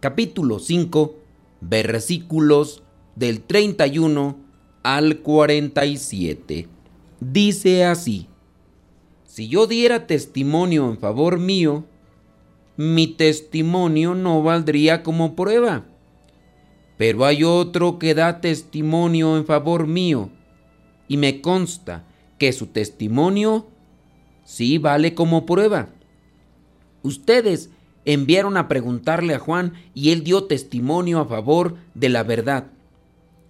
capítulo 5, versículos del 31 al 47. Dice así, si yo diera testimonio en favor mío, mi testimonio no valdría como prueba. Pero hay otro que da testimonio en favor mío, y me consta que su testimonio sí vale como prueba. Ustedes enviaron a preguntarle a Juan y él dio testimonio a favor de la verdad.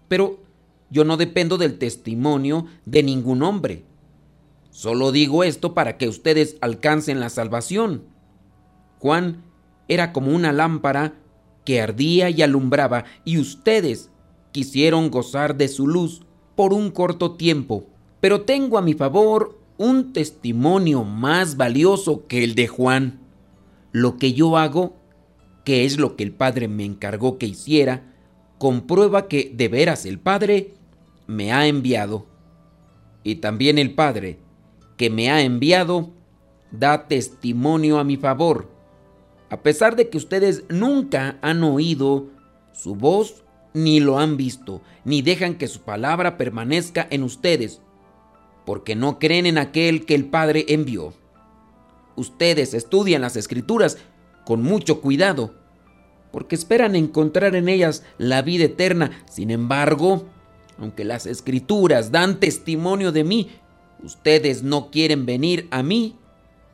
Pero yo no dependo del testimonio de ningún hombre. Solo digo esto para que ustedes alcancen la salvación. Juan era como una lámpara que ardía y alumbraba y ustedes quisieron gozar de su luz por un corto tiempo. Pero tengo a mi favor un testimonio más valioso que el de Juan. Lo que yo hago, que es lo que el Padre me encargó que hiciera, comprueba que de veras el Padre me ha enviado. Y también el Padre, que me ha enviado, da testimonio a mi favor, a pesar de que ustedes nunca han oído su voz, ni lo han visto, ni dejan que su palabra permanezca en ustedes porque no creen en aquel que el Padre envió. Ustedes estudian las escrituras con mucho cuidado, porque esperan encontrar en ellas la vida eterna. Sin embargo, aunque las escrituras dan testimonio de mí, ustedes no quieren venir a mí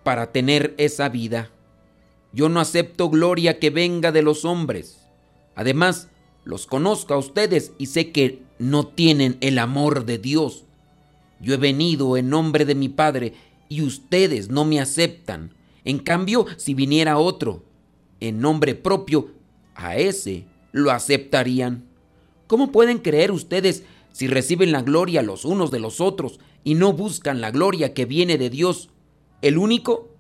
para tener esa vida. Yo no acepto gloria que venga de los hombres. Además, los conozco a ustedes y sé que no tienen el amor de Dios. Yo he venido en nombre de mi Padre y ustedes no me aceptan. En cambio, si viniera otro en nombre propio, a ese lo aceptarían. ¿Cómo pueden creer ustedes si reciben la gloria los unos de los otros y no buscan la gloria que viene de Dios, el único?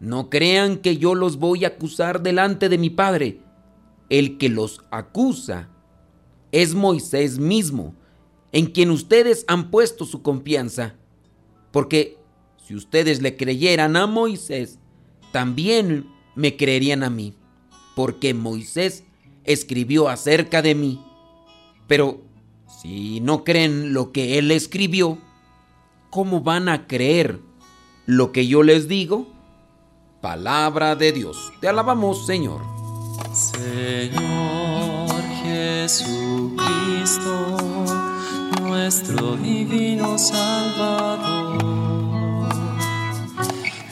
No crean que yo los voy a acusar delante de mi Padre. El que los acusa es Moisés mismo, en quien ustedes han puesto su confianza. Porque si ustedes le creyeran a Moisés, también me creerían a mí, porque Moisés escribió acerca de mí. Pero si no creen lo que él escribió, ¿cómo van a creer lo que yo les digo? Palabra de Dios. Te alabamos, Señor. Señor Jesucristo nuestro divino Salvador.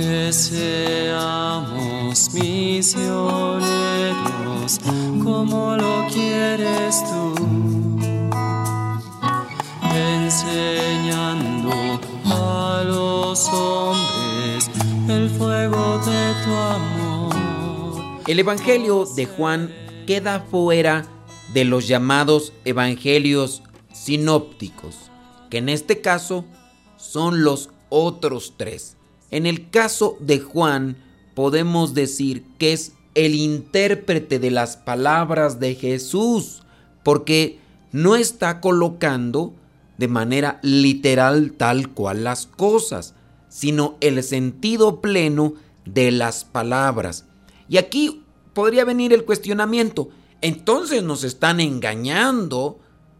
Que seamos misioneros como lo quieres tú, enseñando a los hombres el fuego de tu amor. El Evangelio de Juan queda fuera de los llamados evangelios sinópticos, que en este caso son los otros tres. En el caso de Juan podemos decir que es el intérprete de las palabras de Jesús, porque no está colocando de manera literal tal cual las cosas, sino el sentido pleno de las palabras. Y aquí podría venir el cuestionamiento, entonces nos están engañando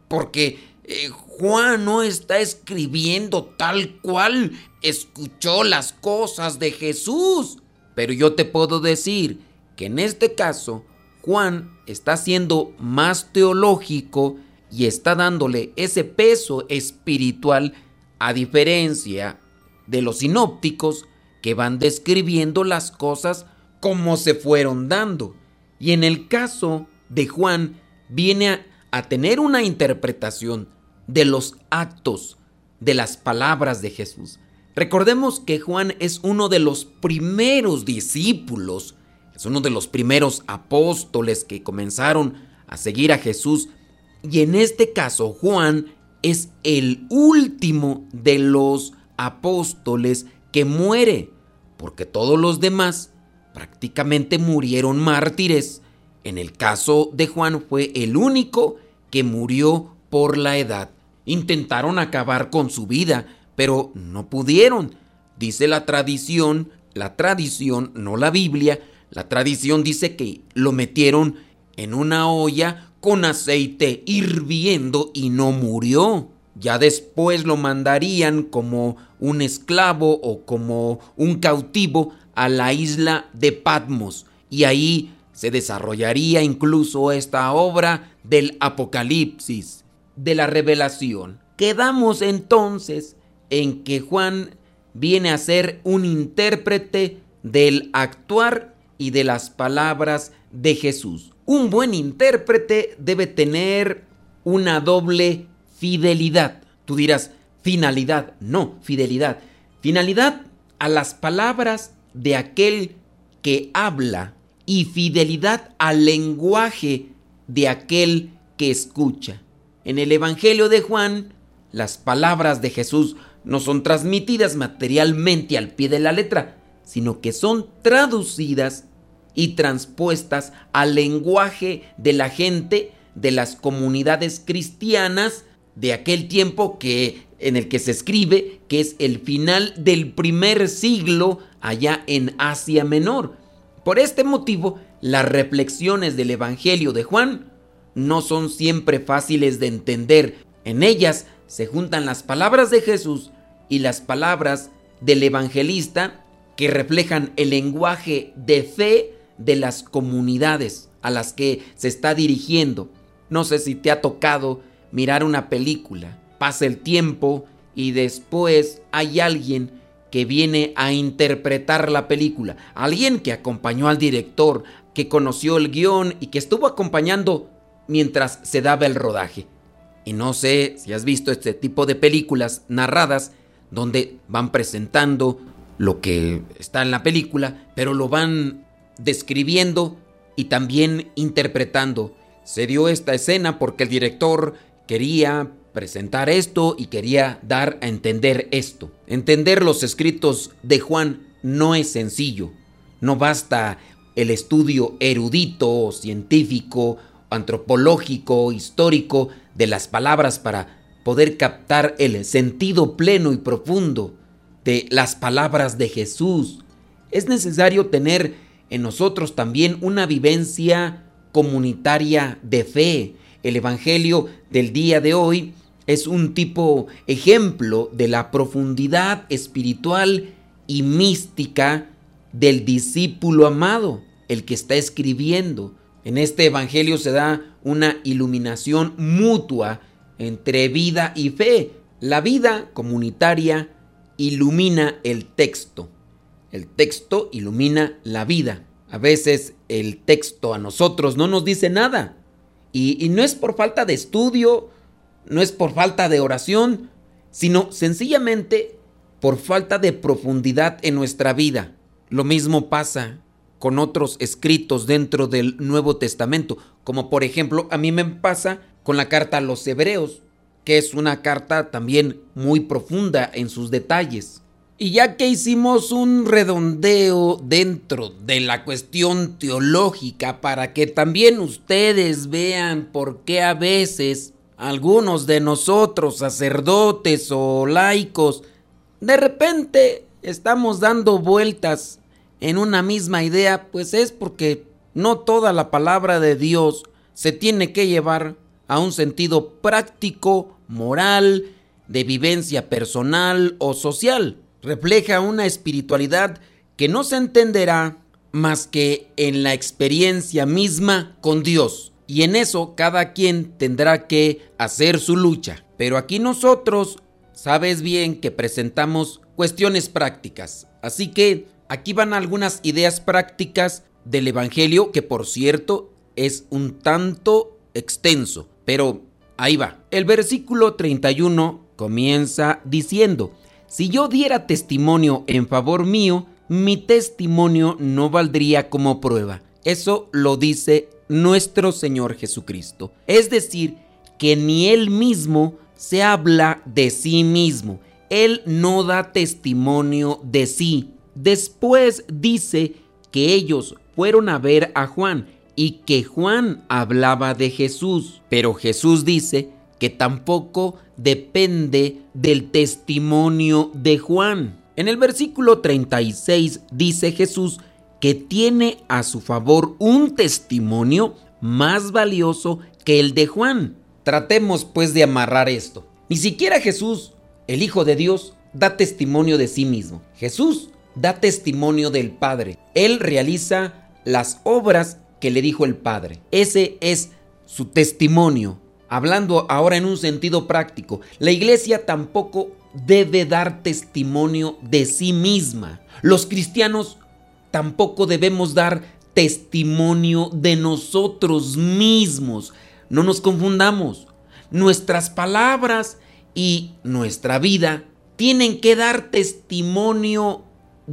porque eh, Juan no está escribiendo tal cual escuchó las cosas de Jesús. Pero yo te puedo decir que en este caso Juan está siendo más teológico y está dándole ese peso espiritual a diferencia de los sinópticos que van describiendo las cosas como se fueron dando. Y en el caso de Juan viene a, a tener una interpretación de los actos, de las palabras de Jesús. Recordemos que Juan es uno de los primeros discípulos, es uno de los primeros apóstoles que comenzaron a seguir a Jesús y en este caso Juan es el último de los apóstoles que muere, porque todos los demás prácticamente murieron mártires. En el caso de Juan fue el único que murió por la edad. Intentaron acabar con su vida, pero no pudieron. Dice la tradición, la tradición, no la Biblia, la tradición dice que lo metieron en una olla con aceite hirviendo y no murió. Ya después lo mandarían como un esclavo o como un cautivo a la isla de Patmos y ahí se desarrollaría incluso esta obra del Apocalipsis, de la revelación. Quedamos entonces en que Juan viene a ser un intérprete del actuar y de las palabras de Jesús. Un buen intérprete debe tener una doble fidelidad. Tú dirás, finalidad. No, fidelidad. Finalidad a las palabras de aquel que habla y fidelidad al lenguaje de aquel que escucha. En el Evangelio de Juan, las palabras de Jesús no son transmitidas materialmente al pie de la letra, sino que son traducidas y transpuestas al lenguaje de la gente de las comunidades cristianas de aquel tiempo que en el que se escribe que es el final del primer siglo allá en Asia Menor. Por este motivo, las reflexiones del Evangelio de Juan no son siempre fáciles de entender. En ellas se juntan las palabras de Jesús y las palabras del evangelista que reflejan el lenguaje de fe de las comunidades a las que se está dirigiendo. No sé si te ha tocado mirar una película, pasa el tiempo y después hay alguien que viene a interpretar la película, alguien que acompañó al director, que conoció el guion y que estuvo acompañando mientras se daba el rodaje. Y no sé si has visto este tipo de películas narradas donde van presentando lo que está en la película, pero lo van describiendo y también interpretando. Se dio esta escena porque el director quería presentar esto y quería dar a entender esto. Entender los escritos de Juan no es sencillo. No basta el estudio erudito, científico, antropológico, histórico de las palabras para poder captar el sentido pleno y profundo de las palabras de Jesús. Es necesario tener en nosotros también una vivencia comunitaria de fe. El Evangelio del día de hoy es un tipo ejemplo de la profundidad espiritual y mística del discípulo amado, el que está escribiendo. En este Evangelio se da una iluminación mutua entre vida y fe. La vida comunitaria ilumina el texto. El texto ilumina la vida. A veces el texto a nosotros no nos dice nada. Y, no es por falta de estudio, no es por falta de oración, sino sencillamente por falta de profundidad en nuestra vida. Lo mismo pasa con otros escritos dentro del Nuevo Testamento, como por ejemplo a mí me pasa con la carta a los Hebreos, que es una carta también muy profunda en sus detalles. Y ya que hicimos un redondeo dentro de la cuestión teológica para que también ustedes vean por qué a veces algunos de nosotros, sacerdotes o laicos, de repente estamos dando vueltas en una misma idea, pues es porque no toda la palabra de Dios se tiene que llevar a un sentido práctico, moral, de vivencia personal o social refleja una espiritualidad que no se entenderá más que en la experiencia misma con Dios. Y en eso cada quien tendrá que hacer su lucha. Pero aquí nosotros, sabes bien que presentamos cuestiones prácticas. Así que aquí van algunas ideas prácticas del Evangelio que por cierto es un tanto extenso. Pero ahí va. El versículo 31 comienza diciendo, si yo diera testimonio en favor mío, mi testimonio no valdría como prueba. Eso lo dice nuestro Señor Jesucristo. Es decir, que ni Él mismo se habla de sí mismo. Él no da testimonio de sí. Después dice que ellos fueron a ver a Juan y que Juan hablaba de Jesús. Pero Jesús dice que tampoco depende del testimonio de Juan. En el versículo 36 dice Jesús que tiene a su favor un testimonio más valioso que el de Juan. Tratemos pues de amarrar esto. Ni siquiera Jesús, el Hijo de Dios, da testimonio de sí mismo. Jesús da testimonio del Padre. Él realiza las obras que le dijo el Padre. Ese es su testimonio. Hablando ahora en un sentido práctico, la iglesia tampoco debe dar testimonio de sí misma. Los cristianos tampoco debemos dar testimonio de nosotros mismos. No nos confundamos. Nuestras palabras y nuestra vida tienen que dar testimonio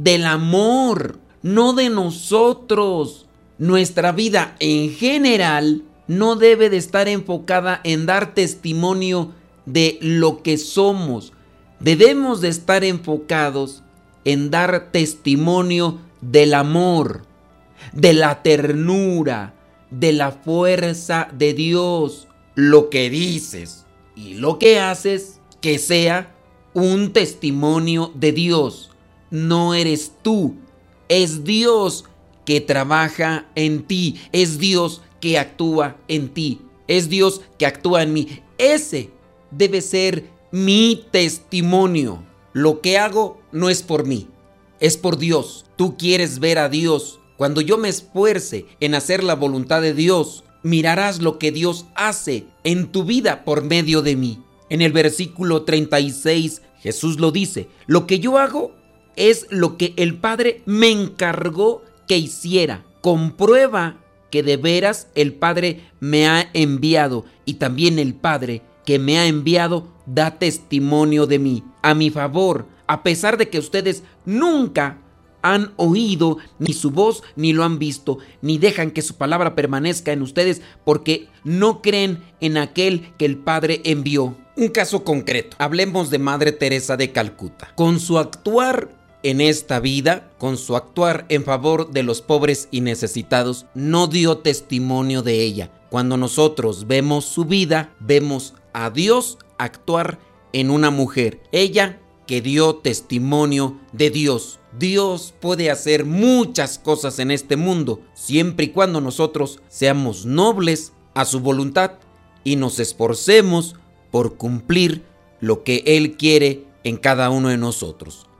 del amor, no de nosotros. Nuestra vida en general no debe de estar enfocada en dar testimonio de lo que somos, debemos de estar enfocados en dar testimonio del amor, de la ternura, de la fuerza de Dios. Lo que dices y lo que haces, que sea un testimonio de Dios. No eres tú, es Dios que trabaja en ti, es Dios que actúa en ti, es Dios que actúa en mí. Ese debe ser mi testimonio. Lo que hago no es por mí, es por Dios. Tú quieres ver a Dios. Cuando yo me esfuerce en hacer la voluntad de Dios, mirarás lo que Dios hace en tu vida por medio de mí. En el versículo 36 Jesús lo dice, lo que yo hago es lo que el Padre me encargó que hiciera. Comprueba que de veras el Padre me ha enviado y también el Padre que me ha enviado da testimonio de mí, a mi favor, a pesar de que ustedes nunca han oído ni su voz ni lo han visto, ni dejan que su palabra permanezca en ustedes porque no creen en aquel que el Padre envió. Un caso concreto, hablemos de Madre Teresa de Calcuta. Con su actuar en esta vida, con su actuar en favor de los pobres y necesitados, no dio testimonio de ella. Cuando nosotros vemos su vida, vemos a Dios actuar en una mujer. Ella que dio testimonio de Dios. Dios puede hacer muchas cosas en este mundo, siempre y cuando nosotros seamos nobles a su voluntad y nos esforcemos por cumplir lo que Él quiere en cada uno de nosotros.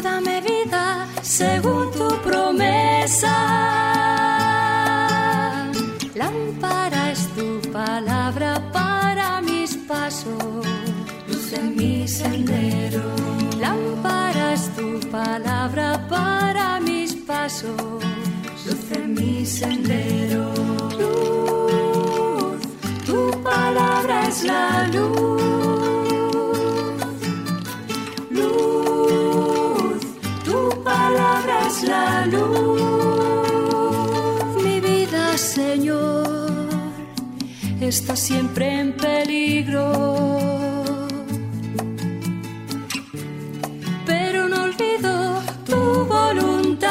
Señor, dame vida según tu promesa. Lámpara es tu palabra para mis pasos, luz en mi sendero. Lámpara es tu palabra para mis pasos, luz en mi sendero. Está siempre en peligro. Pero no olvido tu voluntad.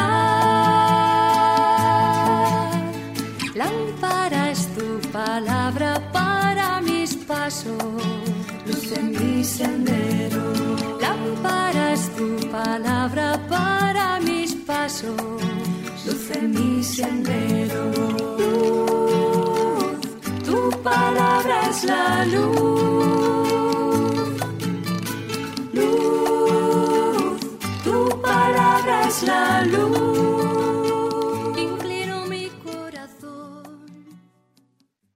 Lámpara es tu palabra para mis pasos, luz en mi sendero. Lámpara es tu palabra para mis pasos, luz en mi sendero. Palabra es la luz. Luz, tu palabra es la luz.